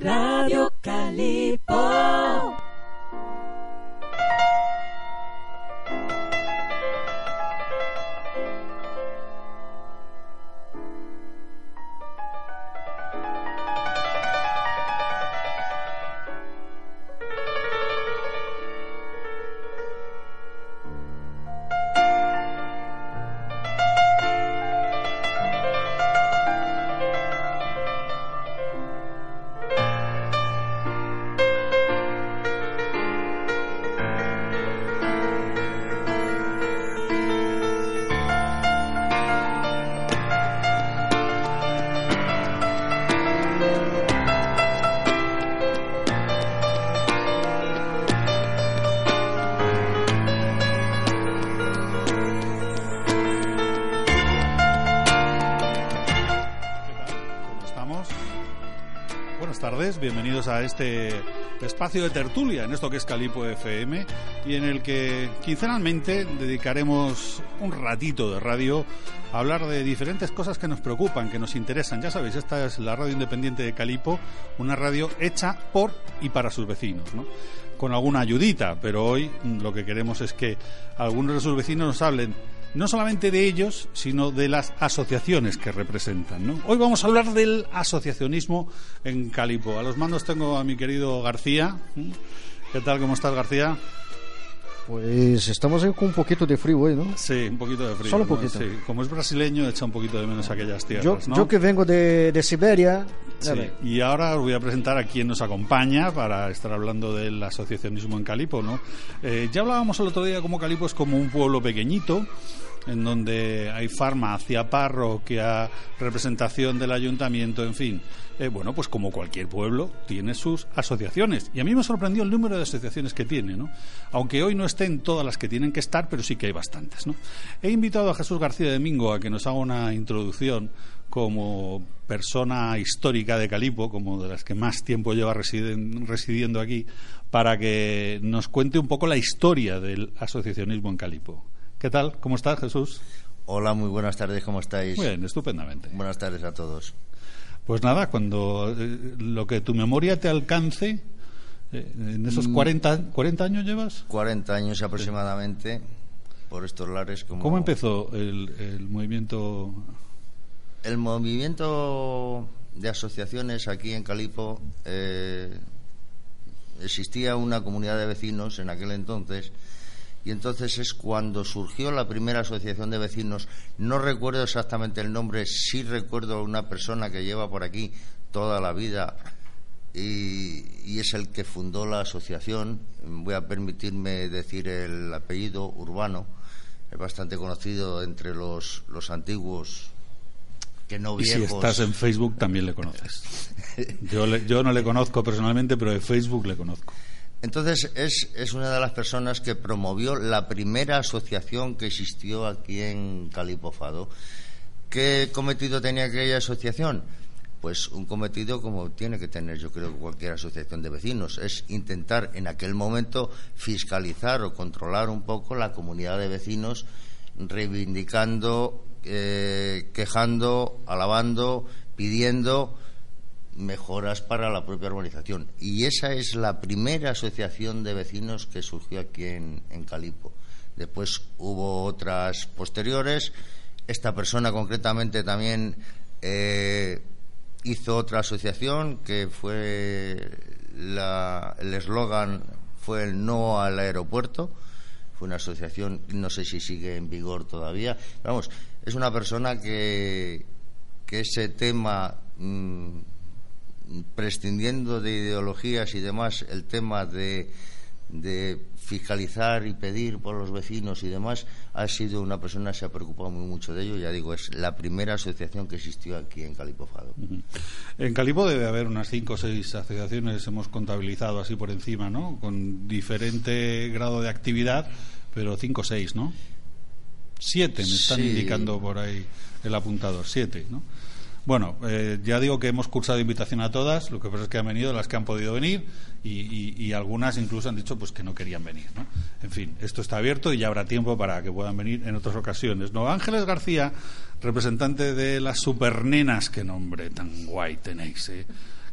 Radio Calipo. bienvenidos a este espacio de tertulia en esto que es Calipo FM y en el que quincenalmente dedicaremos un ratito de radio a hablar de diferentes cosas que nos preocupan, que nos interesan. Ya sabéis, esta es la radio independiente de Calipo, una radio hecha por y para sus vecinos, ¿no? con alguna ayudita, pero hoy lo que queremos es que algunos de sus vecinos nos hablen no solamente de ellos, sino de las asociaciones que representan. Hoy vamos a hablar del asociacionismo en Calipo. A los mandos tengo a mi querido García. ¿Qué tal? ¿Cómo estás, García? Pues estamos con un poquito de frío hoy, ¿no? Sí, un poquito de frío. Solo un poquito. Sí. Como es brasileño, echa un poquito de menos aquellas tierras, yo, ¿no? yo que vengo de, de Siberia... Sí. Y ahora os voy a presentar a quien nos acompaña para estar hablando del asociacionismo en Calipo, ¿no? Eh, ya hablábamos el otro día como Calipo es como un pueblo pequeñito, en donde hay farmacia, parroquia, representación del ayuntamiento, en fin. Eh, bueno, pues como cualquier pueblo, tiene sus asociaciones. Y a mí me sorprendió el número de asociaciones que tiene, ¿no? Aunque hoy no estén todas las que tienen que estar, pero sí que hay bastantes, ¿no? He invitado a Jesús García Domingo a que nos haga una introducción como persona histórica de Calipo, como de las que más tiempo lleva residiendo aquí, para que nos cuente un poco la historia del asociacionismo en Calipo. ¿Qué tal? ¿Cómo estás, Jesús? Hola, muy buenas tardes, ¿cómo estáis? Bien, estupendamente. Buenas tardes a todos. Pues nada, cuando eh, lo que tu memoria te alcance, eh, en esos 40, Mm. 40 años llevas. 40 años aproximadamente por estos lares. Como... ¿Cómo empezó el, el movimiento? El movimiento de asociaciones aquí en Calipo eh, existía una comunidad de vecinos en aquel entonces y entonces es cuando surgió la primera asociación de vecinos. No recuerdo exactamente el nombre, sí recuerdo una persona que lleva por aquí toda la vida y, y, es el que fundó la asociación. Voy a permitirme decir el apellido urbano, es bastante conocido entre los, los antiguos. Que no y si estás en Facebook también le conoces. Yo, le, yo no le conozco personalmente, pero de Facebook le conozco. Entonces es, es, una de las personas que promovió la primera asociación que existió aquí en Calipofado. ¿Qué cometido tenía aquella asociación? Pues un cometido como tiene que tener yo creo cualquier asociación de vecinos, es intentar en aquel momento fiscalizar o controlar un poco la comunidad de vecinos, reivindicando, eh, quejando, alabando, pidiendo mejoras para la propia urbanización. Y esa es la primera asociación de vecinos que surgió aquí en, Calipo. Después hubo otras posteriores. Esta persona concretamente también eh, hizo otra asociación que fue la, el eslogan fue el no al aeropuerto. Fue una asociación, no sé si sigue en vigor todavía. Vamos, es una persona que, ese tema. Mmm, prescindiendo de ideologías y demás, el tema de, de fiscalizar y pedir por los vecinos y demás, ha sido una persona que se ha preocupado muy mucho de ello. Ya digo, es la primera asociación que existió aquí en Calipofado. En Calipo debe haber unas cinco o seis asociaciones, hemos contabilizado así por encima, ¿no? Con diferente grado de actividad, pero cinco o seis, ¿no? Siete me están indicando por ahí el apuntador, siete, ¿no? Bueno, eh, ya digo que hemos cursado invitación a todas, lo que pasa es que han venido las que han podido venir y, algunas incluso han dicho pues que no querían venir. ¿no? En fin, esto está abierto y ya habrá tiempo para que puedan venir en otras ocasiones. ¿no? Ángeles García, representante de las supernenas, qué nombre tan guay tenéis. ¿eh?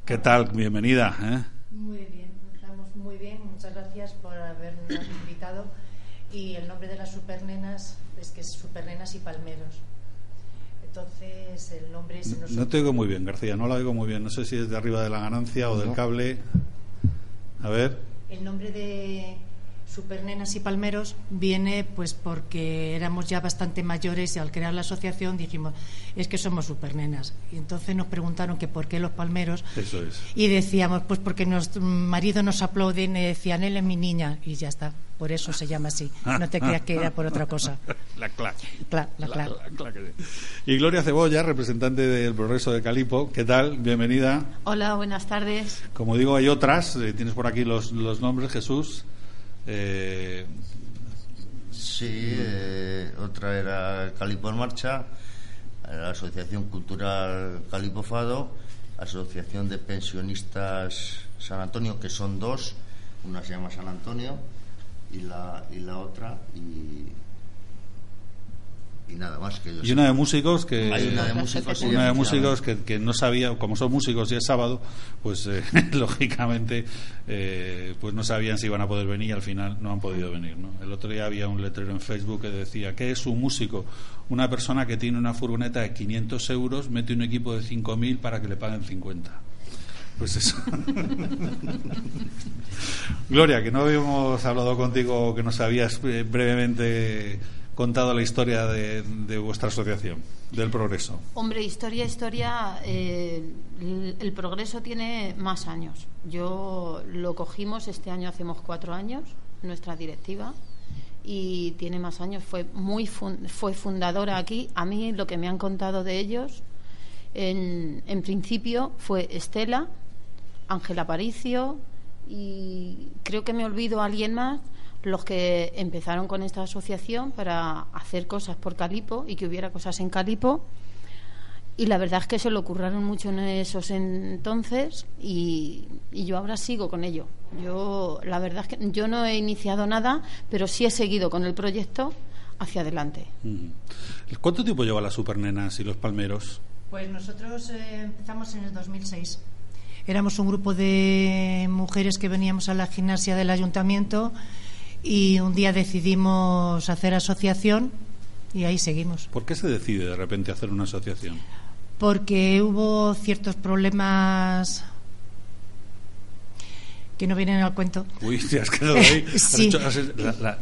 ¿Qué tal? Bienvenida. ¿eh? Muy bien, estamos muy bien. Muchas gracias por habernos invitado. Y el nombre de las supernenas es que es Supernenas y Palmeros. Entonces, el nombre es... No, te oigo muy bien, García, no la oigo muy bien. No sé si es de arriba de la ganancia o del cable. A ver. El nombre de Supernenas y Palmeros viene pues porque éramos ya bastante mayores y al crear la asociación dijimos, es que somos supernenas. Y entonces nos preguntaron que por qué los palmeros. Eso es. Y decíamos, pues porque nuestro marido nos aplauden y decían, él es mi niña. Y ya está. Por eso se llama así. No te creas que era por otra cosa. La la, la, y Gloria Cebolla, representante del Progreso de Calipo. ¿Qué tal? Bienvenida. Hola, buenas tardes. Como digo, hay otras. Eh, tienes por aquí los, los nombres, Jesús. Eh, sí, eh, otra era Calipo en Marcha, la Asociación Cultural Calipo Fado, Asociación de Pensionistas San Antonio, que son dos, una se llama San Antonio y la, y la otra, y y nada más que y una de músicos que hay una de músicos, una de músicos que, que, no sabía como son músicos y es sábado pues eh, lógicamente eh, pues no sabían si iban a poder venir y al final no han podido venir ¿no? el otro día había un letrero en Facebook que decía ¿qué es un músico? una persona que tiene una furgoneta de 500 euros mete un equipo de 5.000 para que le paguen 50 pues eso. Gloria, que no habíamos hablado contigo, que nos habías eh, brevemente contado la historia de, vuestra asociación, del progreso? Hombre, historia, historia, eh, el, progreso tiene más años. Yo lo cogimos este año, hacemos cuatro años, nuestra directiva, y tiene más años. Fue muy fue fundadora aquí. A mí lo que me han contado de ellos, en, en principio, fue Estela, Ángela Paricio y creo que me olvido a alguien más los que empezaron con esta asociación para hacer cosas por Calipo y que hubiera cosas en Calipo. Y la verdad es que se lo ocurrieron mucho en esos entonces y, yo ahora sigo con ello. Yo, la verdad es que yo no he iniciado nada, pero sí he seguido con el proyecto hacia adelante. ¿Cuánto tiempo lleva las supernenas y los palmeros? Pues nosotros eh, empezamos en el 2006. Éramos un grupo de mujeres que veníamos a la gimnasia del ayuntamiento y un día decidimos hacer asociación y ahí seguimos. ¿Por qué se decide de repente hacer una asociación? Porque hubo ciertos problemas que no vienen al cuento. Uy, te has quedado ahí. sí.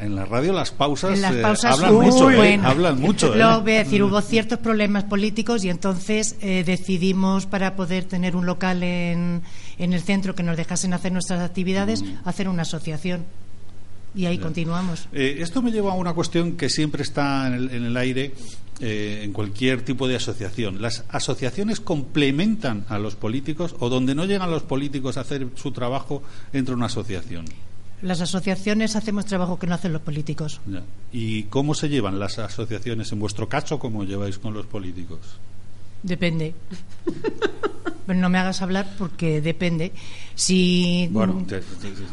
en la radio las pausas, en las eh, pausas hablan, mucho, ¿eh? hablan mucho. Lo voy a decir, hubo ciertos problemas políticos y entonces eh, decidimos para poder tener un local en, en el centro que nos dejasen hacer nuestras actividades, mm. hacer una asociación. Y ahí continuamos. Eh, esto me lleva a una cuestión que siempre está en el, en el aire eh, en cualquier tipo de asociación. ¿Las asociaciones complementan a los políticos o donde no llegan los políticos a hacer su trabajo entra una asociación? Las asociaciones hacemos trabajo que no hacen los políticos. ¿Y cómo se llevan las asociaciones en vuestro caso? ¿Cómo lleváis con los políticos? Depende. Pero no me hagas hablar porque depende. Si bueno,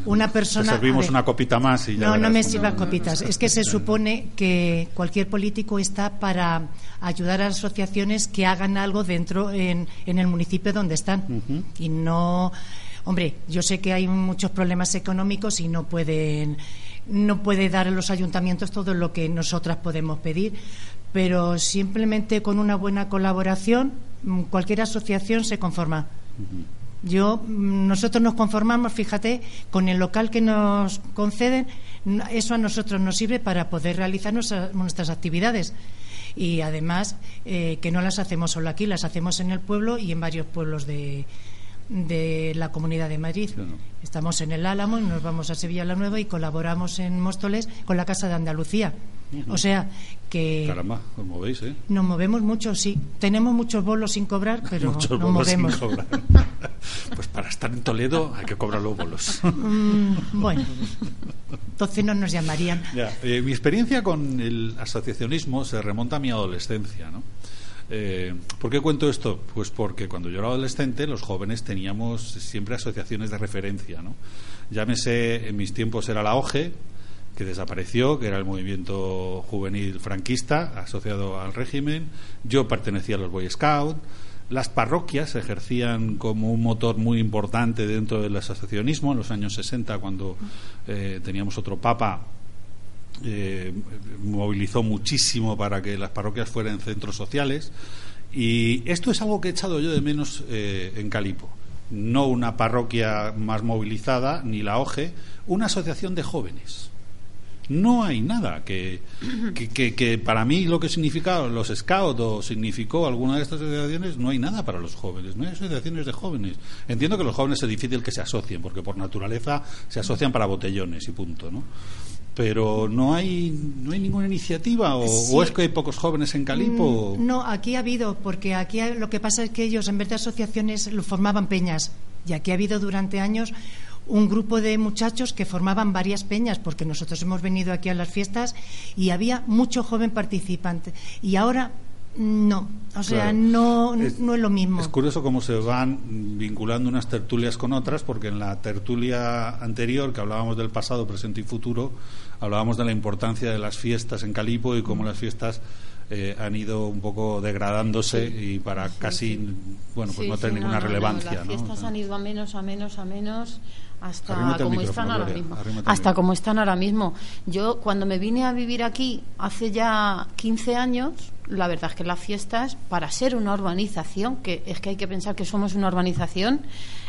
una persona. Te servimos una copita más y ya. No, no me sirvas copitas. Es que se supone que cualquier político está para ayudar a las asociaciones que hagan algo dentro en, en el municipio donde están. Y no. Hombre, yo sé que hay muchos problemas económicos y no pueden no puede dar a los ayuntamientos todo lo que nosotras podemos pedir, pero simplemente con una buena colaboración mm, cualquier asociación se conforma. Yo, mm, nosotros nos conformamos, fíjate, con el local que nos conceden, eso a nosotros nos sirve para poder realizar nuestras, actividades. Y además, eh, que no las hacemos solo aquí, las hacemos en el pueblo y en varios pueblos de, de la Comunidad de Madrid. Estamos en el Álamo y nos vamos a Sevilla la Nueva y colaboramos en Móstoles con la Casa de Andalucía. O sea que. Caramba, os movéis, ¿eh? Nos movemos mucho, sí. Tenemos muchos bolos sin cobrar, pero muchos nos movemos. Sin cobrar. pues para estar en Toledo hay que cobrar los bolos. Mm, bueno, entonces no nos llamarían. Eh, mi experiencia con el asociacionismo se remonta a mi adolescencia, ¿no? Eh, ¿Por qué cuento esto? Pues porque cuando yo era adolescente los jóvenes teníamos siempre asociaciones de referencia. ¿no? Llámese, en mis tiempos era la OGE, que desapareció, que era el movimiento juvenil franquista asociado al régimen. Yo pertenecía a los Boy Scouts. Las parroquias ejercían como un motor muy importante dentro del asociacionismo en los años 60, cuando eh, teníamos otro papa eh, movilizó muchísimo para que las parroquias fueran centros sociales y esto es algo que he echado yo de menos eh, en Calipo. No una parroquia más movilizada, ni la OGE, una asociación de jóvenes. No hay nada que, que, que, para mí lo que significa los scouts o significó alguna de estas asociaciones, no hay nada para los jóvenes, no hay asociaciones de jóvenes. Entiendo que los jóvenes es difícil que se asocien, porque por naturaleza se asocian para botellones y punto, ¿no? Pero no hay no hay ninguna iniciativa o, es que hay pocos jóvenes en Calipo mm, no aquí ha habido porque aquí lo que pasa es que ellos en vez de asociaciones lo formaban peñas. Y aquí ha habido durante años un grupo de muchachos que formaban varias peñas porque nosotros hemos venido aquí a las fiestas y había mucho joven participante. Y ahora no, o sea, no, no es lo mismo. Es curioso cómo se van vinculando unas tertulias con otras, porque en la tertulia anterior, que hablábamos del pasado, presente y futuro, hablábamos de la importancia de las fiestas en Calipo y cómo las fiestas eh, han ido un poco degradándose y para casi bueno pues no tener ninguna relevancia. las fiestas han ido a menos, a menos, a menos hasta como están ahora mismo. Hasta como están ahora mismo. Yo cuando me vine a vivir aquí hace ya 15 años, la verdad es que las fiestas para ser una urbanización, que es que hay que pensar que somos una urbanización,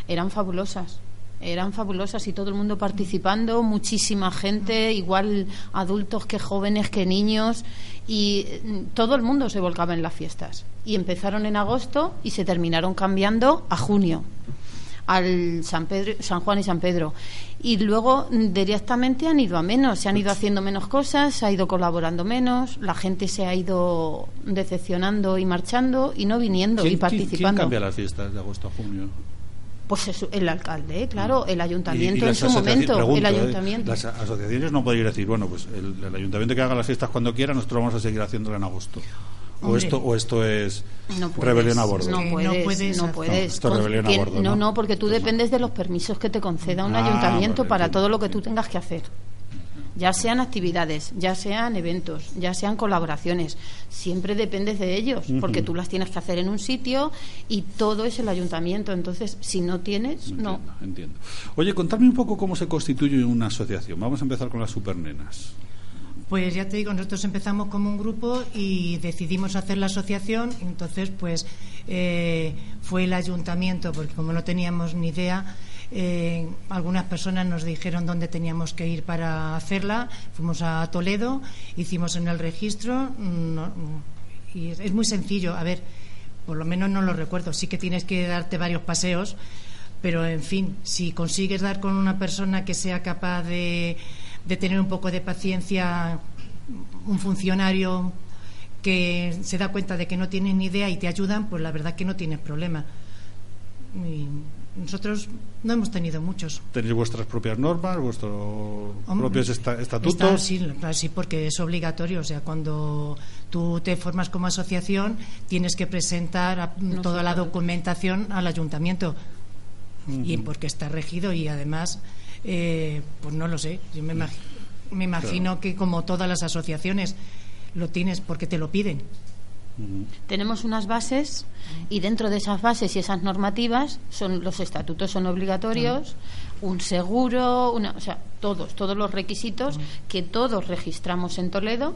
eran fabulosas eran fabulosas y todo el mundo participando, muchísima gente, igual adultos que jóvenes que niños y mm, todo el mundo se volcaba en las fiestas. Y empezaron en agosto y se terminaron cambiando a junio al San, Pedro, San Juan y San Pedro. Y luego mm, directamente han ido a menos, se han ido haciendo menos cosas, se ha ido colaborando menos, la gente se ha ido decepcionando y marchando y no viniendo y participando. ¿quién, cambia las fiestas de agosto a junio? Pues el alcalde, claro, el ayuntamiento en su momento. el ¿eh? ayuntamiento. las asociaciones no podrían decir, bueno, pues el, ayuntamiento que haga las fiestas cuando quiera, nosotros vamos a seguir haciéndolo en agosto. O esto, o esto es rebelión a bordo. No puedes, no puedes. esto es rebelión a bordo. No, no, porque tú dependes de los permisos que te conceda un ah, ayuntamiento para todo lo que tú tengas que hacer ya sean actividades, ya sean eventos, ya sean colaboraciones, siempre dependes de ellos, porque tú las tienes que hacer en un sitio y todo es el ayuntamiento. Entonces, si no tienes, no. Entiendo. Oye, contadme un poco cómo se constituye una asociación. Vamos a empezar con las supernenas. Pues ya te digo, nosotros empezamos como un grupo y decidimos hacer la asociación. Entonces, pues eh, fue el ayuntamiento, porque como no teníamos ni idea, eh, algunas personas nos dijeron dónde teníamos que ir para hacerla. Fuimos a Toledo, hicimos en el registro. Mm, y es muy sencillo. A ver, por lo menos no lo recuerdo. Sí que tienes que darte varios paseos, pero en fin, si consigues dar con una persona que sea capaz de, tener un poco de paciencia, un funcionario que se da cuenta de que no tiene ni idea y te ayudan, pues la verdad que no tienes problema. Nosotros no hemos tenido muchos. ¿Tenéis vuestras propias normas, vuestros propios estatutos? sí, sí, porque es obligatorio. O sea, cuando tú te formas como asociación, tienes que presentar toda la documentación al ayuntamiento. Y porque está regido y además, eh, pues no lo sé. Yo me, me imagino que como todas las asociaciones lo tienes porque te lo piden. Tenemos unas bases y dentro de esas bases y esas normativas son los estatutos son obligatorios, un seguro, una, o sea, todos, todos los requisitos que todos registramos en Toledo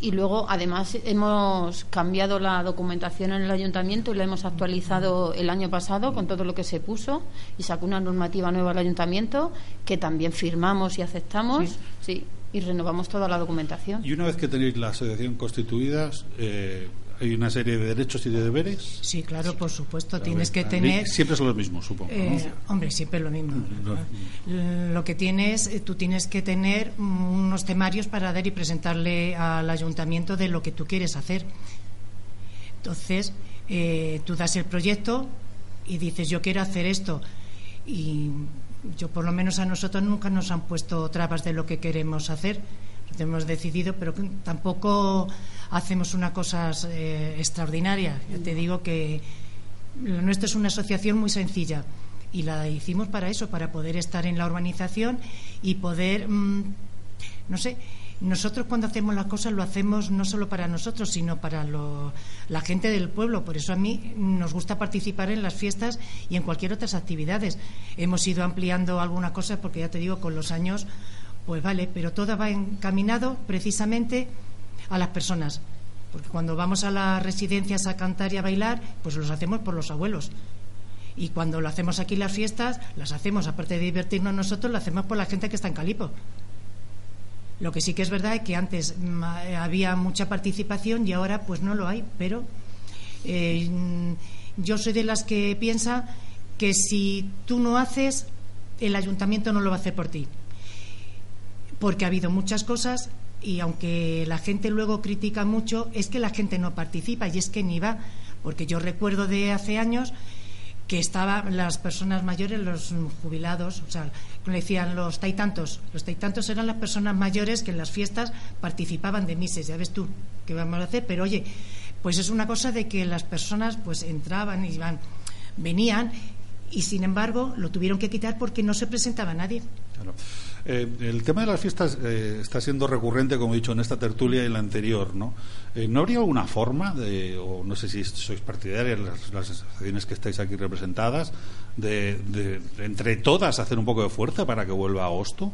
y luego además hemos cambiado la documentación en el ayuntamiento y la hemos actualizado el año pasado con todo lo que se puso y sacó una normativa nueva al ayuntamiento que también firmamos y aceptamos. sí y renovamos toda la documentación. Y una vez que tenéis la asociación constituida, eh, hay una serie de derechos y de deberes. Sí, claro, por supuesto. Tienes que tener. Siempre son los mismos, supongo. Eh, hombre, siempre lo mismo. Lo que tienes, eh, tú tienes que tener unos temarios para dar y presentarle al ayuntamiento de lo que tú quieres hacer. Entonces, eh, tú das el proyecto y dices, yo quiero hacer esto. Y yo, por lo menos a nosotros, nunca nos han puesto trabas de lo que queremos hacer hemos decidido, pero tampoco hacemos una cosa eh, extraordinaria. te digo que lo nuestro es una asociación muy sencilla y la hicimos para eso, para poder estar en la urbanización y poder, mm, no sé, nosotros cuando hacemos las cosas lo hacemos no solo para nosotros, sino para la gente del pueblo. Por eso a mí nos gusta participar en las fiestas y en cualquier otras actividades. Hemos ido ampliando alguna cosa porque ya te digo, con los años pues vale, pero todo va encaminado precisamente a las personas. Porque cuando vamos a las residencias a cantar y a bailar, pues los hacemos por los abuelos. Y cuando lo hacemos aquí las fiestas, las hacemos, aparte de divertirnos nosotros, lo hacemos por la gente que está en Calipo. Lo que sí que es verdad es que antes mm, había mucha participación y ahora pues no lo hay, pero eh, yo soy de las que piensa que si tú no haces, el ayuntamiento no lo va a hacer por ti. Porque ha habido muchas cosas y aunque la gente luego critica mucho, es que la gente no participa y es que ni va, porque yo recuerdo de hace años que estaban las personas mayores, los jubilados, o sea, le decían los taitantos. Los taitantos eran las personas mayores que en las fiestas participaban de mises, ya ves tú qué vamos a hacer, pero oye, pues es una cosa de que las personas pues entraban y iban, venían y sin embargo lo tuvieron que quitar porque no se presentaba nadie. Eh, el tema de las fiestas eh, está siendo recurrente, como he dicho, en esta tertulia y en la anterior, ¿no? Eh, ¿No habría alguna forma, de, o no sé si sois partidarias, las, las asociaciones que estáis aquí representadas, de, de, entre todas hacer un poco de fuerza para que vuelva a agosto?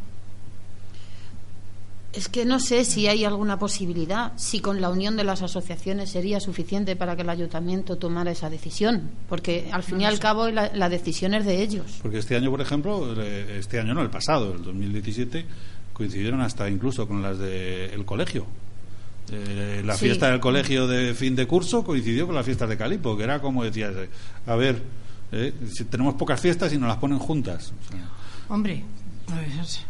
Es que no sé si hay alguna posibilidad, si con la unión de las asociaciones sería suficiente para que el ayuntamiento tomara esa decisión, porque al fin y al cabo la, decisión es de ellos. Porque este año, por ejemplo, este año no, el pasado, el 2017, coincidieron hasta incluso con las del colegio. Eh, la fiesta del colegio de fin de curso coincidió con la fiesta de Calipo, que era como decías, a ver, eh, si tenemos pocas fiestas y nos las ponen juntas. Hombre, pues,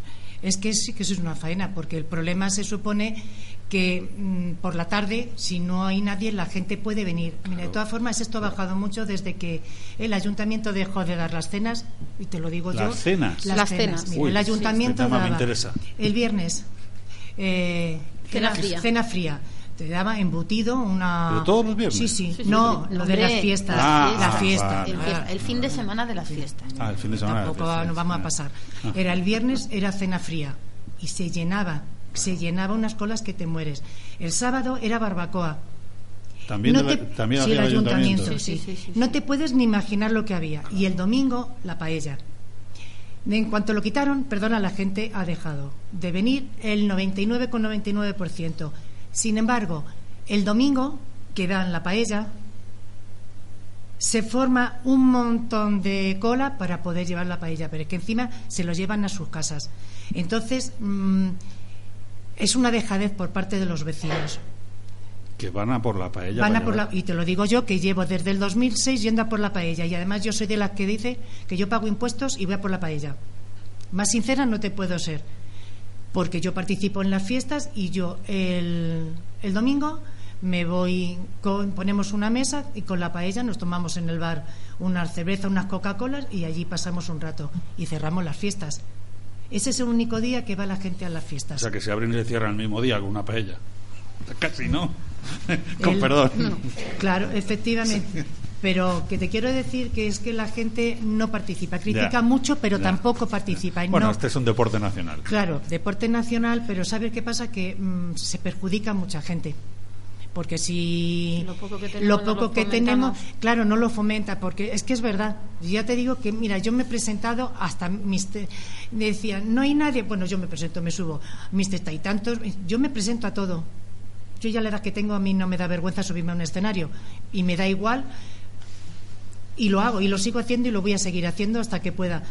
es que sí que eso es una faena, porque el problema se supone que mm, por la tarde, si no hay nadie, la gente puede venir. Mira, de todas formas, esto ha bajado mucho desde que el ayuntamiento dejó de dar las cenas, y te lo digo yo. Cenas. Las, cenas. Mira, el ayuntamiento daba el viernes eh, cena, cena fría te daba embutido una. ¿Pero todos los viernes? Sí, sí. no, lo de las fiestas. Ah, la fiesta. El, fin de semana de las fiestas. Ah, el fin de semana. Tampoco nos vamos a pasar. Ah. Era el viernes, era cena fría. Y se llenaba. Se llenaba unas colas que te mueres. El sábado era barbacoa. También, no también sí, el ayuntamiento. sí, sí, no te puedes ni imaginar lo que había. Y el domingo, la paella. En cuanto lo quitaron, perdona, la gente ha dejado de venir el 99,99%. Sin embargo, el domingo, que dan la paella, se forma un montón de cola para poder llevar la paella, pero es que encima se lo llevan a sus casas. Entonces, mm, es una dejadez por parte de los vecinos. Que van a por la paella. Van a por la, y te lo digo yo, que llevo desde el 2006 yendo a por la paella. Y además yo soy de las que dice que yo pago impuestos y voy a por la paella. Más sincera no te puedo ser porque yo participo en las fiestas y yo el, el domingo me voy, ponemos una mesa y con la paella nos tomamos en el bar una cerveza, unas Coca-Colas y allí pasamos un rato y cerramos las fiestas. Ese es el único día que va la gente a las fiestas. O sea, que se abren y se cierran el mismo día con una paella. Casi no. con perdón. claro, efectivamente. pero que te quiero decir que es que la gente no participa, critica mucho, pero tampoco participa. bueno, este es un deporte nacional. Claro, deporte nacional, pero ¿sabes qué pasa? Que mm, se perjudica mucha gente. Porque si lo poco que tenemos, claro, no lo fomenta, porque es que es verdad. Ya te digo que, mira, yo me he presentado hasta mis. Me decían, no hay nadie. Bueno, yo me presento, me subo. Mis testa y tantos. Yo me presento a todo. Yo ya la edad que tengo, a mí no me da vergüenza subirme a un escenario. Y me da igual y lo hago y lo sigo haciendo y lo voy a seguir haciendo hasta que pueda.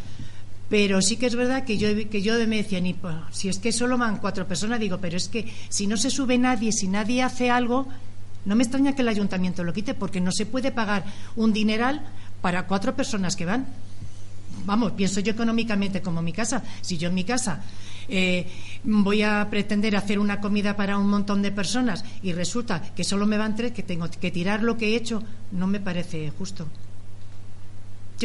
Pero sí que es verdad que yo, que yo me decía, ni, si es que solo van cuatro personas, digo, pero es que si no se sube nadie, si nadie hace algo, No me extraña que el ayuntamiento lo quite porque no se puede pagar un dineral para cuatro personas que van. Vamos, pienso yo económicamente como mi casa. Si yo en mi casa eh, voy a pretender hacer una comida para un montón de personas y resulta que solo me van tres, que tengo que tirar lo que he hecho, no me parece justo.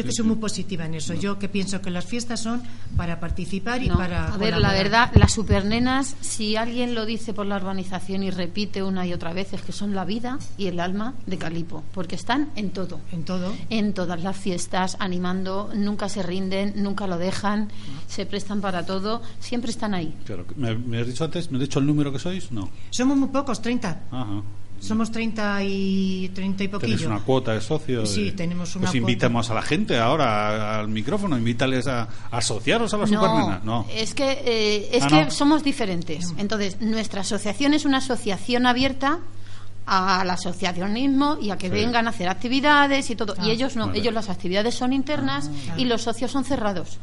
Yo que soy muy positiva en eso. Yo que pienso que las fiestas son para participar y No, para. A ver, la verdad, las supernenas, si alguien lo dice por la urbanización y repite una y otra vez, es que son la vida y el alma de Calipo, porque están en todo. En todo. En todas las fiestas, animando, nunca se rinden, nunca lo dejan, se prestan para todo, siempre están ahí. Claro, ¿me, me has dicho antes? ¿Me has dicho el número que sois? No. Somos muy pocos, 30. Ajá. Somos 30 y 30 y Tenéis poquillo. una cuota de socios. Sí, tenemos una Pues invitamos a la gente ahora al micrófono, invítales a, a asociaros a la Supernena. No. es que, eh, es Ah, que no. somos diferentes. Entonces, nuestra asociación es una asociación abierta al asociacionismo y a que Sí. vengan a hacer actividades y todo. Ah. y ellos no, Vale. ellos las actividades son internas y los socios son cerrados.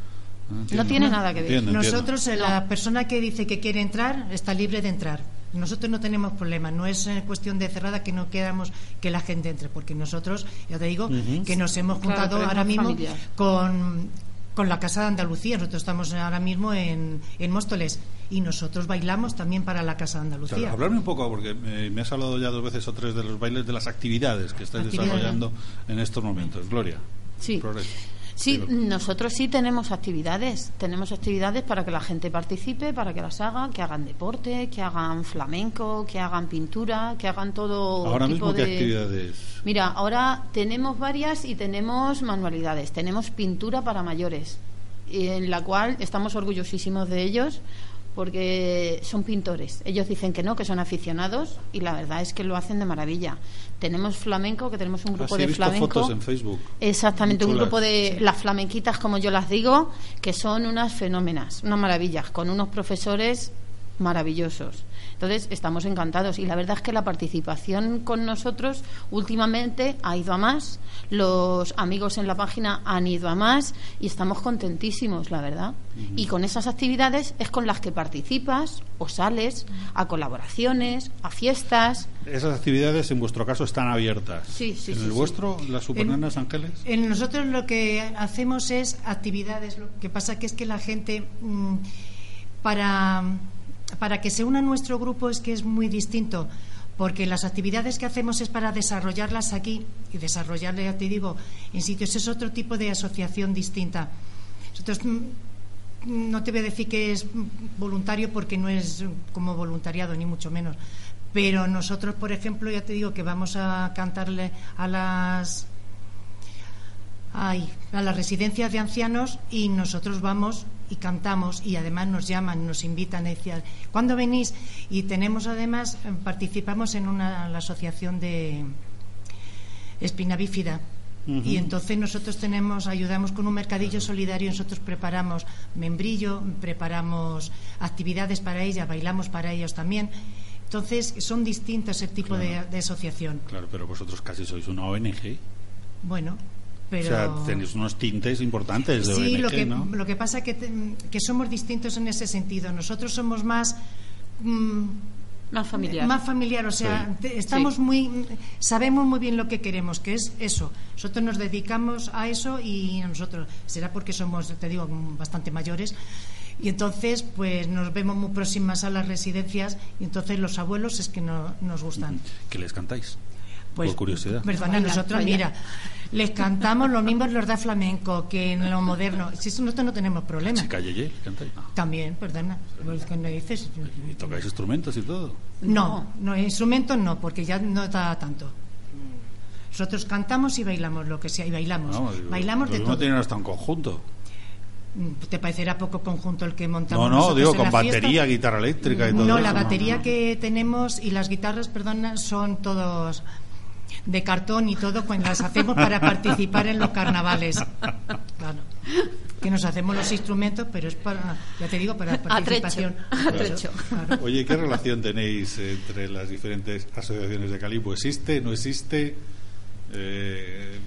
Ah, entiendo. No tiene nada que ver. Entiendo, entiendo. Nosotros, eh, No. la persona que dice que quiere entrar está libre de entrar. Nosotros no tenemos problema, no es cuestión de cerrada que no queramos que la gente entre, porque nosotros, ya te digo, que nos hemos juntado ahora mismo familiar. con, con la Casa de Andalucía. Nosotros estamos ahora mismo en, en Móstoles y nosotros bailamos también para la Casa de Claro, Andalucía. hablarme un poco, porque eh, me has hablado ya dos veces o tres de los bailes, de las actividades que estáis Actividades. desarrollando en estos momentos. Gloria. Sí. Progreso. Sí, nosotros sí tenemos actividades. Tenemos actividades para que la gente participe, para que las haga, que hagan deporte, que hagan flamenco, que hagan pintura, que hagan todo Ahora tipo mismo, ¿qué de... actividades? Mira, ahora tenemos varias y tenemos manualidades. Tenemos pintura para mayores, en la cual estamos orgullosísimos de ellos porque son pintores. Ellos dicen que no, que son aficionados y la verdad es que lo hacen de maravilla. Tenemos flamenco, que tenemos un grupo Así he de visto flamenco. fotos en Facebook. Exactamente, un grupo de las flamenquitas, como yo las digo, que son unas fenómenas, unas maravillas, con unos profesores maravillosos. Entonces, estamos encantados y la verdad es que la participación con nosotros últimamente ha ido a más, los amigos en la página han ido a más y estamos contentísimos, la verdad. Y con esas actividades es con las que participas o sales a colaboraciones, a fiestas. Esas actividades, en vuestro caso, están abiertas. Sí, sí, ¿En sí, el sí. vuestro, las Supernenas Ángeles? En nosotros lo que hacemos es actividades. Lo que pasa que es que la gente mm, para para que se una nuestro grupo es que es muy distinto porque las actividades que hacemos es para desarrollarlas aquí y desarrollarlas, ya te digo, en sitios es otro tipo de asociación distinta. Nosotros mm, no te voy a decir que es voluntario porque no es como voluntariado ni mucho menos, pero nosotros, por ejemplo, ya te digo que vamos a cantarle a las ay, a las residencias de ancianos y nosotros vamos y cantamos y además nos llaman, nos invitan a decir, ¿cuándo venís? Y tenemos además, eh, participamos en una la asociación de espina bífida. Y entonces nosotros tenemos, ayudamos con un mercadillo solidario, nosotros preparamos membrillo, preparamos actividades para ella, bailamos para ellos también. Entonces son distintos el tipo de, de asociación. Claro, pero vosotros casi sois una ONG. Bueno, pero... O sea, tenéis unos tintes importantes de Sí, ONG, lo que, ¿no? lo que pasa que, te- que somos distintos en ese sentido. Nosotros somos más mm, Más familiar. más familiar, o sea, Sí. te- estamos Sí. muy sabemos muy bien lo que queremos, que es eso. Nosotros nos dedicamos a eso y nosotros será porque somos, te digo, bastante mayores. Y entonces, pues nos vemos muy próximas a las residencias y entonces los abuelos es que no, nos gustan. ¿Qué les cantáis? Pues, Por curiosidad. Perdona, nosotros, mira, les cantamos lo mismo en los de flamenco que en lo moderno. Si eso nosotros no tenemos problema. Yeye, ¿cantáis? No. También, perdona, pues no dices. ¿Y tocáis instrumentos y todo? No, no, instrumentos no, porque ya no da tanto. Nosotros cantamos y bailamos lo que sea, y bailamos. No, digo, bailamos de todo. tienen hasta un conjunto. ¿Te parecerá poco conjunto el que montamos No, no, nosotros digo, en con fiesta? batería, guitarra eléctrica y todo No, eso. la batería que tenemos y las guitarras, perdona, son todos de cartón y todo, pues las hacemos para participar en los carnavales. Claro. Que nos hacemos los instrumentos, pero es para, ya te digo, para participación. atrecho. Claro. Oye, ¿qué relación tenéis entre las diferentes asociaciones de Calipo? ¿Existe? ¿No existe? Eh,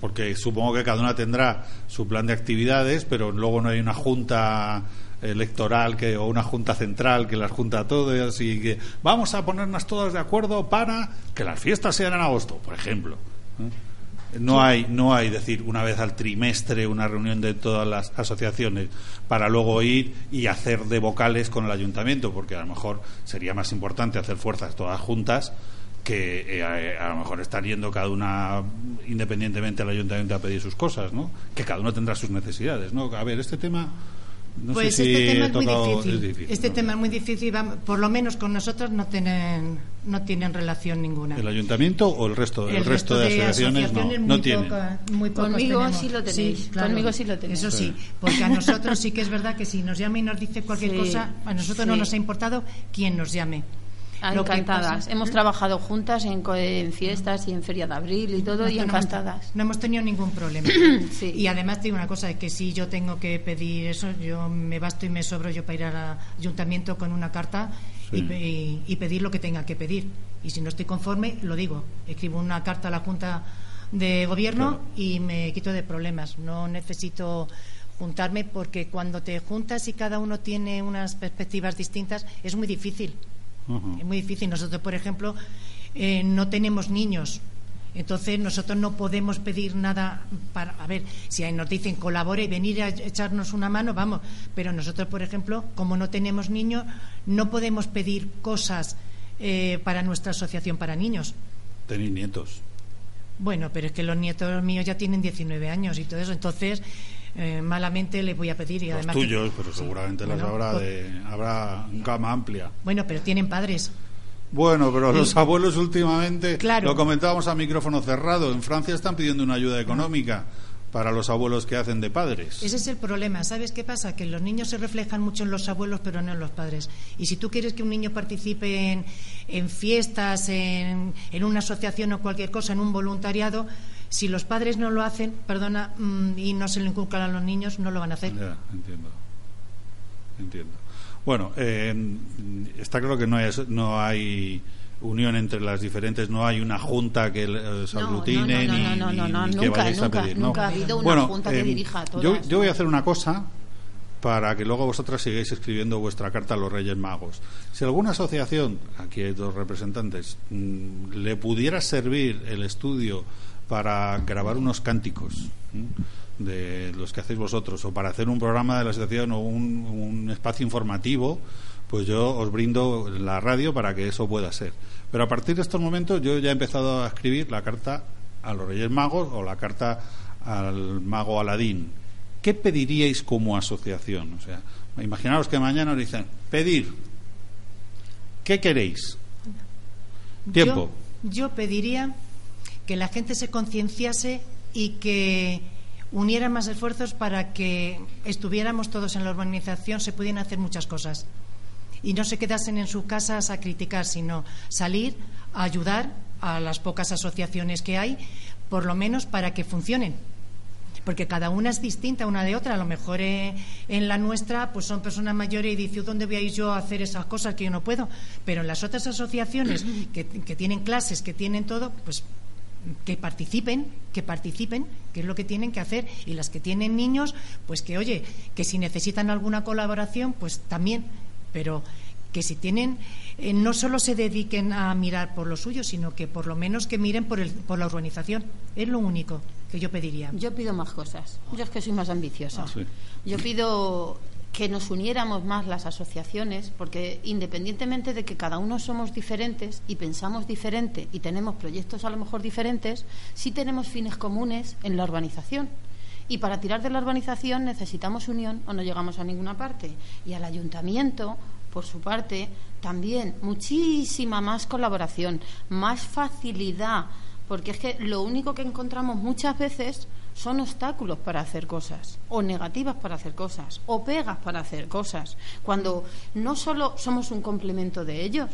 porque supongo que cada una tendrá su plan de actividades, pero luego no hay una junta electoral que o una junta central que las junta a todas y que vamos a ponernos todas de acuerdo para que las fiestas sean en agosto, por ejemplo. ¿eh? No hay, no hay, decir, una vez al trimestre una reunión de todas las asociaciones para luego ir y hacer de vocales con el ayuntamiento, porque a lo mejor sería más importante hacer fuerzas todas juntas que eh, a lo mejor estar yendo cada una independientemente al ayuntamiento a pedir sus cosas, ¿no? Que cada uno tendrá sus necesidades, ¿no? A ver, este tema pues este tema es muy difícil. Este tema es muy difícil. por lo menos con nosotros no tienen no tienen relación ninguna. ¿El ayuntamiento o el resto, el, resto, de, asociaciones, no, no tienen? Conmigo sí lo tenéis. Conmigo sí lo tenéis. Eso sí, porque a nosotros sí que es verdad que si nos llama y nos dice cualquier cosa, a nosotros no nos ha importado quién nos llame. Encantadas. hemos trabajado juntas en, fiestas y en Feria de Abril y todo, y encantadas. No hemos tenido ningún problema. Y además, digo una cosa: que si yo tengo que pedir eso, yo me basto y me sobro yo para ir al ayuntamiento con una carta y, pedir lo que tenga que pedir. Y si no estoy conforme, lo digo. Escribo una carta a la Junta de Gobierno y me quito de problemas. No necesito juntarme porque cuando te juntas y cada uno tiene unas perspectivas distintas, es muy difícil. Es muy difícil. Nosotros, por ejemplo, eh, no tenemos niños. Entonces nosotros no podemos pedir nada para, a ver, si nos dicen colabore y venir a echarnos una mano, vamos, pero nosotros, por ejemplo, como no tenemos niños, no podemos pedir cosas eh, para nuestra asociación para niños. Tenéis nietos. Bueno, pero es que los nietos míos ya tienen 19 años y todo eso, entonces eh, malamente les voy a pedir. Y los además tuyos, pero seguramente las habrá, pues de, habrá gama amplia. Bueno, pero tienen padres. Bueno, pero los abuelos últimamente, lo comentábamos a micrófono cerrado, en Francia están pidiendo una ayuda económica para los abuelos que hacen de padres. Ese es el problema. ¿Sabes qué pasa? Que los niños se reflejan mucho en los abuelos, pero no en los padres. Y si tú quieres que un niño participe en, en fiestas, en, en una asociación o cualquier cosa, en un voluntariado, si los padres no lo hacen, perdona, mm, y no se lo inculcan a los niños, no lo van a hacer. Ya, entiendo. Entiendo. Bueno, eh, está claro que no hay, no hay unión entre las diferentes, no hay una junta que se aglutine no, no, no, no, nunca, nunca, nunca, ha habido una junta que eh, dirija a todas. Yo, yo voy a hacer una cosa para que luego vosotras sigáis escribiendo vuestra carta a los Reyes Magos. Si alguna asociación, aquí hay dos representantes, mm, le pudiera servir el estudio para grabar unos cánticos de los que hacéis vosotros o para hacer un programa de la asociación o un, espacio informativo, pues yo os brindo la radio para que eso pueda ser. Pero a partir de estos momentos yo ya he empezado a escribir la carta a los Reyes Magos o la carta al mago Aladín. ¿Qué pediríais como asociación? O sea, imaginaos que mañana os dicen, pedir, ¿qué queréis? Tiempo. yo pediría que la gente se concienciase y que uniera más esfuerzos para que estuviéramos todos en la urbanización, se pudieran hacer muchas cosas. Y no se quedasen en sus casas a criticar, sino salir a ayudar a las pocas asociaciones que hay, por lo menos para que funcionen. Porque cada una es distinta una de otra. A lo mejor eh, en la nuestra pues son personas mayores y dicen, ¿dónde voy a ir yo a hacer esas cosas que yo no puedo? Pero en las otras asociaciones que, que tienen clases, que tienen todo, pues que participen, que participen, que es lo que tienen que hacer. Y las que tienen niños, pues que, oye, que si necesitan alguna colaboración, pues también. Pero que si tienen, eh, no solo se dediquen a mirar por lo suyo, sino que por lo menos que miren por, el, por la urbanización. Es lo único que yo pediría. Yo pido más cosas. Yo es que soy más ambiciosa. Ah, yo pido que nos uniéramos más las asociaciones, porque independientemente de que cada uno somos diferentes y pensamos diferente y tenemos proyectos a lo mejor diferentes, sí tenemos fines comunes en la urbanización. Y para tirar de la urbanización necesitamos unión o no llegamos a ninguna parte. Y al ayuntamiento, por su parte, también muchísima más colaboración, más facilidad, porque es que lo único que encontramos muchas veces son obstáculos para hacer cosas, o negativas para hacer cosas, o pegas para hacer cosas, cuando no solo somos un complemento de ellos,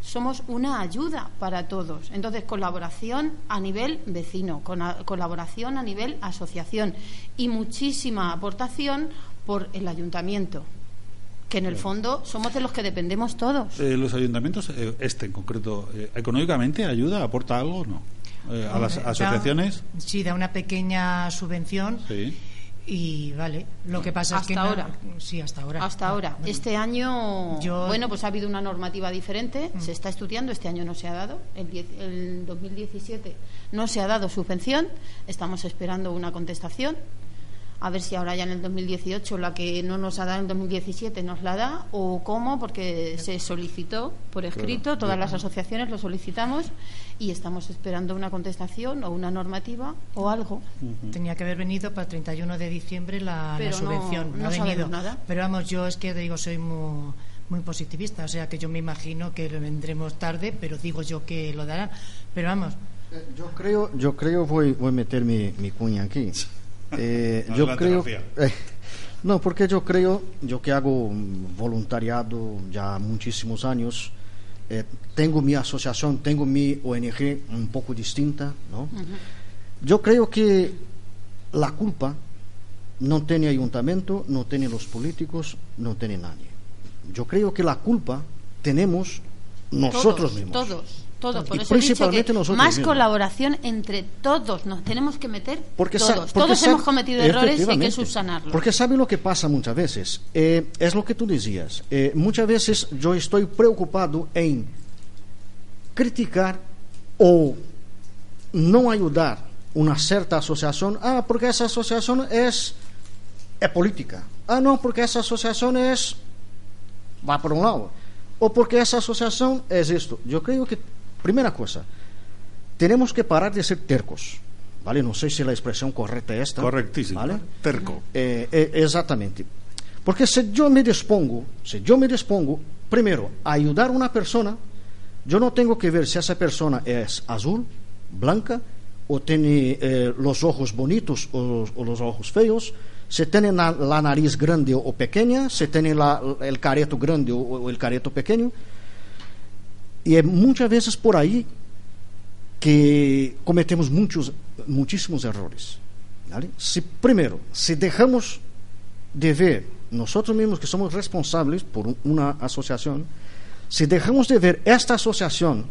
somos una ayuda para todos. Entonces, colaboración a nivel vecino, colaboración a nivel asociación y muchísima aportación por el ayuntamiento, que en el fondo somos de los que dependemos todos. Eh, ¿Los ayuntamientos, eh, este en concreto, eh, económicamente ayuda, aporta algo o no? Eh, a las da- asociaciones. sí, da una pequeña subvención Sí. y vale. Lo que pasa es Hasta que. no- ahora. sí, hasta ahora. Hasta ahora. Este año, Yo- bueno, pues ha habido una normativa diferente, se está estudiando, este año no se ha dado, el, diez- el 2017 no se ha dado subvención, estamos esperando una contestación, a ver si ahora ya en el 2018 la que no nos ha dado en el 2017 nos la da o cómo, porque se solicitó por escrito, todas las asociaciones lo solicitamos y estamos esperando una contestación o una normativa o algo. Tenía que haber venido para el 31 de diciembre la, la Pero no- subvención. no ha venido. nada. Pero vamos, yo es que digo, soy muy, muy positivista. O sea que yo me imagino que lo vendremos tarde, pero digo yo que lo darán. Pero vamos, Eh, Yo creo, yo creo voy, voy a meter mi, mi cuña aquí. Eh, yo creo, eh, no, porque yo creo, yo que hago voluntariado ya muchísimos años, eh, tengo mi asociación, tengo mi ONG un poco distinta, ¿no? Yo creo que la culpa no tiene ayuntamiento, no tiene los políticos, no tiene nadie. Yo creo que la culpa tenemos nosotros todos, mismos. Todos, todos. Y Por eso he dicho principalmente que nosotros más mismos. colaboración entre todos. Nos tenemos que meter Porque todos. porque todos hemos cometido errores y hay que subsanarlos. Porque sabe lo que pasa muchas veces. Eh, es lo que tú decías. Eh, muchas veces yo estoy preocupado en criticar o no ayudar una cierta asociación. Ah, porque esa asociación es, es política. Ah, no, porque esa asociación es va por un lado. O porque esa asociación es esto. Yo creo que, primera cosa, tenemos que parar de ser tercos. ¿Vale? No sé si la expresión correcta es esta. Correctísimo. ¿Vale? Terco. Eh, eh, exatamente. Porque si yo me dispongo, si yo me dispongo, primero, a ayudar a una persona, yo no tengo que ver si esa persona es azul, blanca, o tiene eh, los ojos bonitos o, o los ojos feos, si tiene la, la nariz grande o pequeña, si tiene la- el careto grande o, o el careto pequeño. Y es muchas veces por ahí que cometemos muchos, muchísimos errores. ¿vale? Si, primero, si dejamos de ver nosotros mismos que somos responsables por un- una asociación, si dejamos de ver esta asociación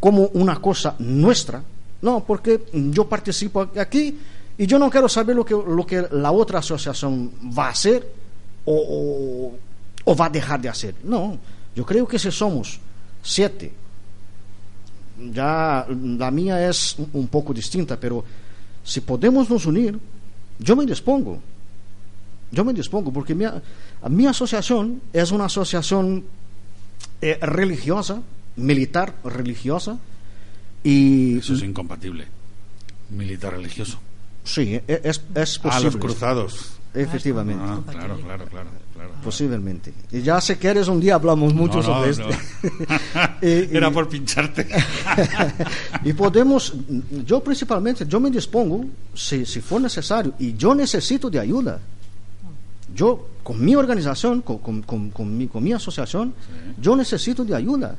como una cosa nuestra, no, porque yo participo aquí y yo no quiero saber lo que, lo que la otra asociación va a hacer o- o va a dejar de hacer. No, yo creo que si somos siete, ya la mía es un- poco distinta, pero si podemos nos unir, yo me dispongo. Yo me dispongo, porque mi, a- mi asociación es una asociación eh, religiosa, militar religiosa, y Eso es incompatible. Militar religioso. sí, e- es, es A los posible. cruzados. Efectivamente, Ah, claro, claro, claro, claro. posiblemente. Y ya si quieres un día hablamos mucho No, no, sobre no. esto. Y- Era por pincharte. y podemos, yo principalmente, yo me dispongo, si, si fue necesario, y yo necesito de ayuda. Yo, con mi organización, con, con, con- con mi, con mi asociación, yo necesito de ayuda.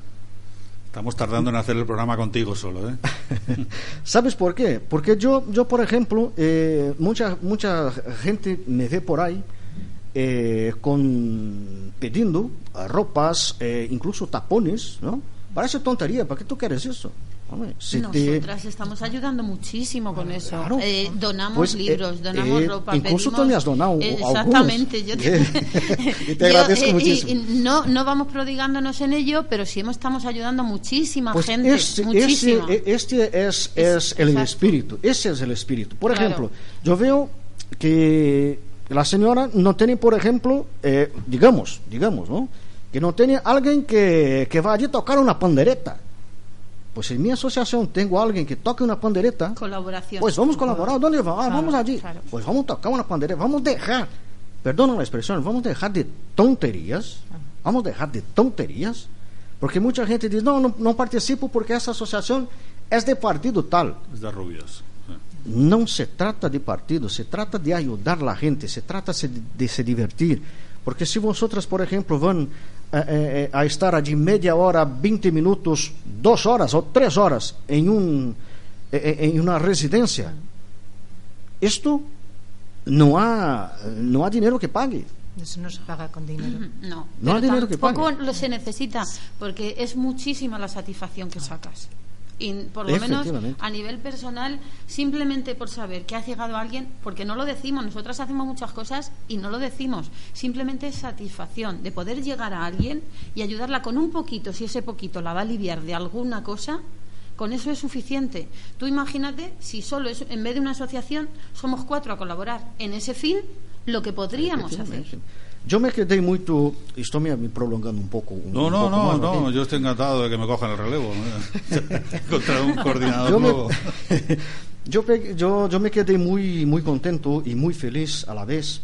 Estamos tardando en hacer el programa contigo solo, ¿eh? ¿Sabes por qué? Porque yo, yo por ejemplo, eh, mucha, mucha gente me ve por ahí eh, con pidiendo ropas, eh, incluso tapones, ¿no? Parece tontería, ¿para qué tú quieres eso? Hombre, si te- Nosotras estamos ayudando muchísimo con eso. Claro. Eh, donamos Pues, eh, libros, donamos eh, ropa. incluso pedimos- tú me has donado Eh. Exactamente. Yo te, Y te agradezco eh, muchísimo. y no, no vamos prodigándonos en ello, pero sí estamos ayudando a muchísima Pues gente. este, muchísima. este, este es, Es- es el exacto. espíritu, ese es el espíritu. Por Claro. ejemplo, yo veo que la señora no tiene, por ejemplo, eh, digamos, digamos, ¿no? Que no tiene alguien que, que vaya a tocar una pandereta. Pues en mi asociación tengo a alguien que toque una pandereta. Colaboración. Pues vamos a colaborar. ¿Dónde va? Ah, Claro, vamos allí. claro. Pues vamos a tocar una pandereta. Vamos a dejar, perdona la expresión, vamos a dejar de tonterías. Vamos a dejar de tonterías. Porque mucha gente dice, no, no, no participo porque esa asociación es de partido tal. Es de rubios. No se trata de partido, se trata de ayudar a la gente, se trata se- de se divertir. Porque si vosotras, por ejemplo, van eh, eh, eh, a estar allí media hora, 20 minutos, dos horas o tres horas en, un, eh, en una residencia, esto no ha, no ha dinero que pague. eso no se paga con dinero. No, No hay dinero que tampoco pague. lo se necesita, porque es muchísima la satisfacción que sacas. Y por lo menos a nivel personal, simplemente por saber que ha llegado alguien, porque no lo decimos, nosotras hacemos muchas cosas y no lo decimos, simplemente es satisfacción de poder llegar a alguien y ayudarla con un poquito, si ese poquito la va a aliviar de alguna cosa, con eso es suficiente. Tú imagínate si solo es, en vez de una asociación somos cuatro a colaborar en ese fin, lo que podríamos hacer. Yo me quedé muy... Estoy me prolongando un poco. no, no, no, no, yo estoy encantado de que me cojan el relevo. Contra un coordinador yo nuevo. Me, yo, yo, me quedé muy, muy contento y muy feliz a la vez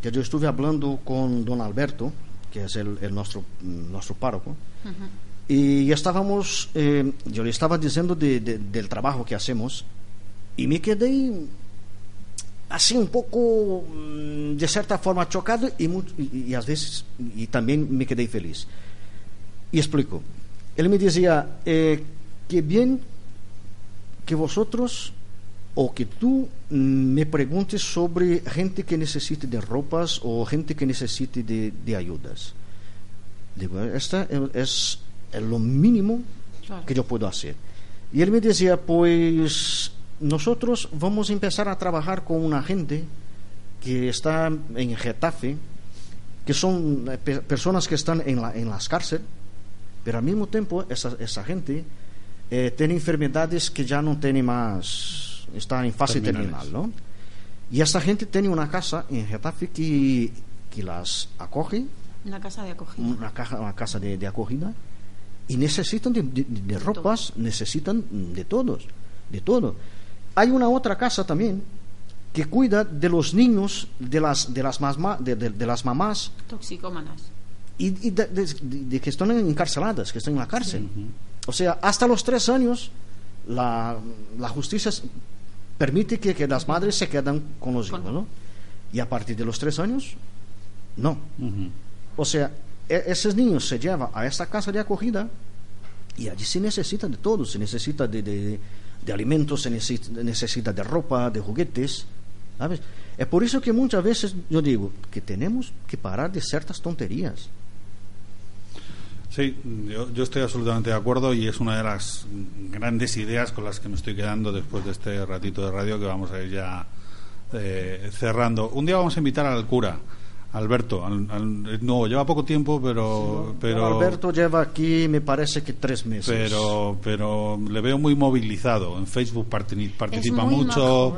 que yo estuve hablando con don Alberto, que es el, nuestro, nuestro párroco, y estábamos, eh, yo le estaba diciendo del trabajo que hacemos y me quedé así un poco mm, de cierta forma chocado y, y, a veces y también me quedé feliz y explico. Él me decía eh, que bien que vosotros o que tú mm, me preguntes sobre gente que necesite de ropas o gente que necesite de, ayudas. Digo esta es, lo mínimo que yo puedo hacer. Y él me decía pues nosotros vamos a empezar a trabajar con una gente que está en Getafe, que son eh, personas que están en, la, en las cárceles, pero al mismo tiempo esa, esa gente eh, tiene enfermedades que ya no tiene más, está en fase terminal, ¿no? Y esa gente tiene una casa en Getafe que, que las acoge. Una casa de acogida. Una, caja, una casa de, de acogida. Y necesitan de, de ropas, necesitan de todos, de todo. Hay una otra casa también que cuida de los niños de las, de las, de, las mamás. Toxicómanas. Y, de, que están encarceladas, que están en la cárcel. O sea, hasta los tres años la, justicia permite que, las madres se quedan con los hijos, ¿no? Y a partir de los tres años, no. O sea, e, esos niños se llevan a esta casa de acogida y allí se necesita de todo, se necesita de de alimentos, se necesita, de ropa, de juguetes. Es por eso que muchas veces yo digo que tenemos que parar de ciertas tonterías. Sí, yo, estoy absolutamente de acuerdo y es una de las grandes ideas con las que me estoy quedando después de este ratito de radio que vamos a ir ya eh, cerrando. Un día vamos a invitar al cura Alberto, no, lleva poco tiempo, pero, pero... Alberto lleva aquí, me parece que tres meses. Pero, pero le veo muy movilizado. En Facebook participa mucho.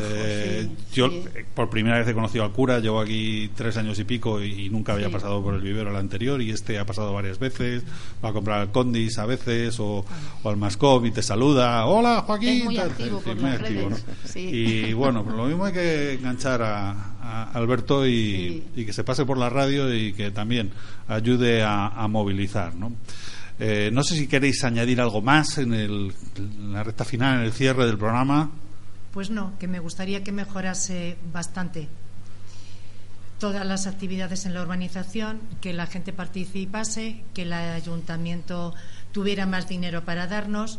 Eh, yo eh, por primera vez he conocido al cura, llevo aquí tres años y pico y, nunca había pasado por el vivero el anterior y este ha pasado varias veces. Va a comprar al Condis a veces o, al Mascom y te saluda. Hola, Joaquín. muy activo, Y bueno, lo mismo hay que enganchar a Alberto y, que se pase por la radio y que también ayude a, movilizar. ¿no? Eh, no sé si queréis añadir algo más en, el, la recta final, en el cierre del programa. Pues no, que me gustaría que mejorase bastante todas las actividades en la urbanización, que la gente participase, que el ayuntamiento tuviera más dinero para darnos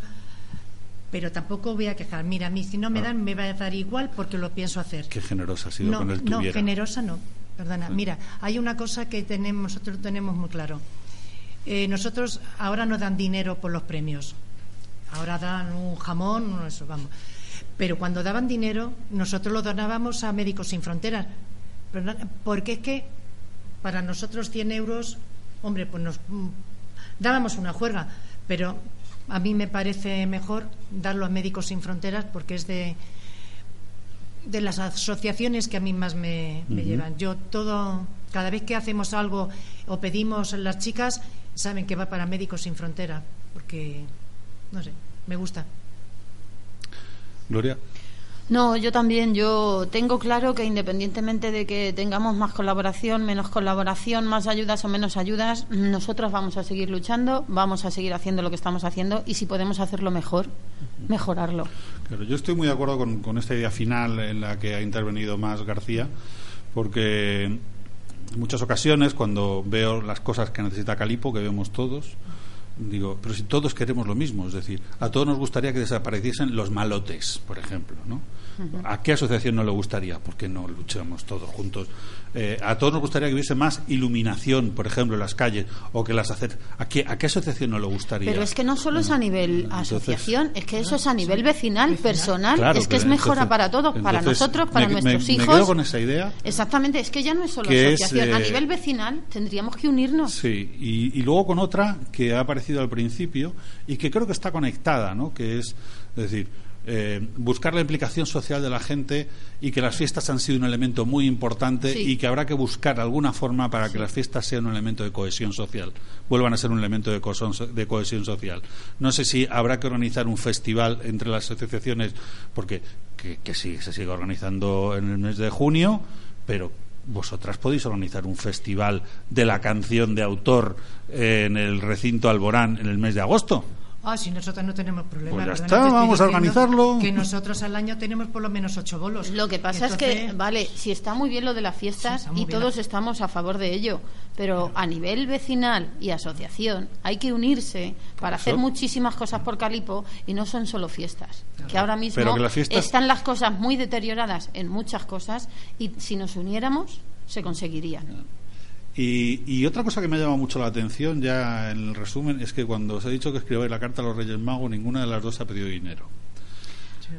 pero tampoco voy a quejar. Mira, a mí si no me ah. dan, me va a dar igual porque lo pienso hacer. Qué generosa ha sido con el tuviera. No, generosa no. Perdona. Mira, hay una cosa que tenemos, nosotros tenemos muy claro. Eh, nosotros ahora no dan dinero por los premios. Ahora dan un jamón, eso, vamos. Pero cuando daban dinero, nosotros lo donábamos a Médicos Sin Fronteras. Porque es que para nosotros 100 euros, hombre, pues nos mm, dábamos una juerga. Pero a mí me parece mejor darlo a Médicos Sin Fronteras porque es de, de las asociaciones que a mí más me, llevan. Yo todo, cada vez que hacemos algo o pedimos las chicas, saben que va para Médicos Sin Fronteras porque, no sé, me gusta. Gloria. No, yo también. Yo tengo claro que independientemente de que tengamos más colaboración, menos colaboración, más ayudas o menos ayudas, nosotros vamos a seguir luchando, vamos a seguir haciendo lo que estamos haciendo y si podemos hacerlo mejor, mejorarlo. Claro, yo estoy muy de acuerdo con, con esta idea final en la que ha intervenido más García, porque en muchas ocasiones cuando veo las cosas que necesita Calipo, que vemos todos, digo, pero si todos queremos lo mismo, es decir, a todos nos gustaría que desapareciesen los malotes, por ejemplo, ¿no? ¿A qué asociación no le gustaría? Porque no luchamos todos juntos. Eh, a todos nos gustaría que hubiese más iluminación, por ejemplo, en las calles, o que las hacer. ¿A qué, a qué asociación no le gustaría? Pero es que no solo es a nivel Entonces- asociación, es que eso es a nivel vecinal, personal, Claro, es que es mejora entonces- para todos, para entonces nosotros, para me- nuestros me hijos. quedo con esa idea. Exactamente, es que ya no es solo es, asociación, a eh, nivel vecinal tendríamos que unirnos. Sí, y, y luego con otra que ha aparecido al principio y que creo que está conectada, ¿no? Que es, es decir, eh, buscar la implicación social de la gente y que las fiestas han sido un elemento muy importante Sí. y que habrá que buscar alguna forma para que las fiestas sean un elemento de cohesión social, vuelvan a ser un elemento de cohesión, so- de cohesión social. No sé si habrá que organizar un festival entre las asociaciones, porque que, que sí, se sigue organizando en el mes de junio, pero vosotras podéis organizar un festival de la canción de autor en el recinto Alborán en el mes de agosto. Ah, si nosotros no tenemos problema. Pues ya perdona, está, vamos a organizarlo. Que nosotros al año tenemos por lo menos ocho bolos. Lo que pasa es que, vale, si está muy bien lo de las fiestas y bien. todos estamos a favor de ello, pero a nivel vecinal y asociación hay que unirse para hacer muchísimas cosas por Calipo y no son solo fiestas. Que ahora mismo Pero que las fiestas- están las cosas muy deterioradas en muchas cosas y si nos uniéramos se conseguirían. Y, y otra cosa que me ha llamado mucho la atención ya en el resumen es que cuando os he dicho que escribáis la carta a los Reyes Magos, ninguna de las dos ha pedido dinero.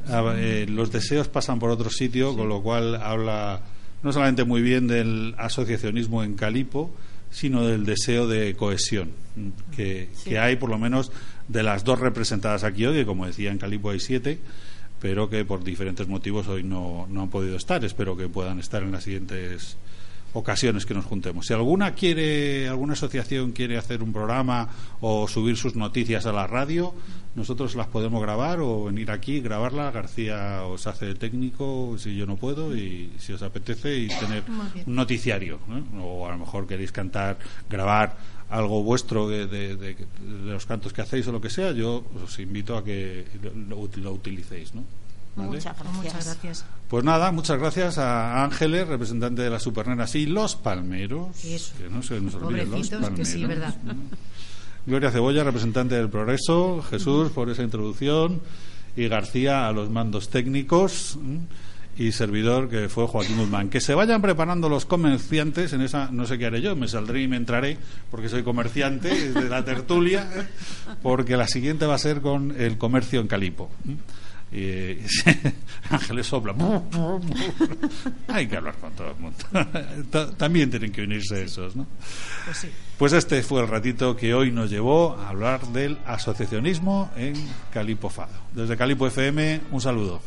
Ah, eh, los deseos pasan por otro sitio, con lo cual habla no solamente muy bien del asociacionismo en Calipo, sino del deseo de cohesión mm, que, que hay, por lo menos, de las dos representadas aquí hoy, que como decía, en Calipo hay siete, pero que por diferentes motivos hoy no, no han podido estar. Espero que puedan estar en las siguientes ocasiones que nos juntemos. Si alguna quiere, alguna asociación quiere hacer un programa o subir sus noticias a la radio, nosotros las podemos grabar o venir aquí, grabarla. García os hace de técnico si yo no puedo y si os apetece y tener un noticiario. ¿no? O a lo mejor queréis cantar, grabar algo vuestro de, de- de- de los cantos que hacéis o lo que sea, yo os invito a que lo, lo- lo utilicéis. ¿no? ¿Vale? Muchas gracias. Muchas gracias. Pues nada, muchas gracias a Ángeles, representante de las Supernenas y los Palmeros. Eso. Que no se nos olviden los Pobrecitos, que sí, Palmeros. verdad. Gloria Cebolla, representante del Progreso. Jesús, por esa introducción. Y García, a los mandos técnicos. Y servidor, que fue Joaquín Guzmán. Que se vayan preparando los comerciantes. En esa, no sé qué haré yo, me saldré y me entraré, porque soy comerciante de la tertulia. Porque la siguiente va a ser con el comercio en Calipo. Y Ángeles sopla. Hay que hablar con todo el mundo. Ta- También tienen que unirse esos, ¿no? Pues sí. Pues este fue el ratito que hoy nos llevó a hablar del asociacionismo en Calipo Fado. Desde Calipo FM, un saludo.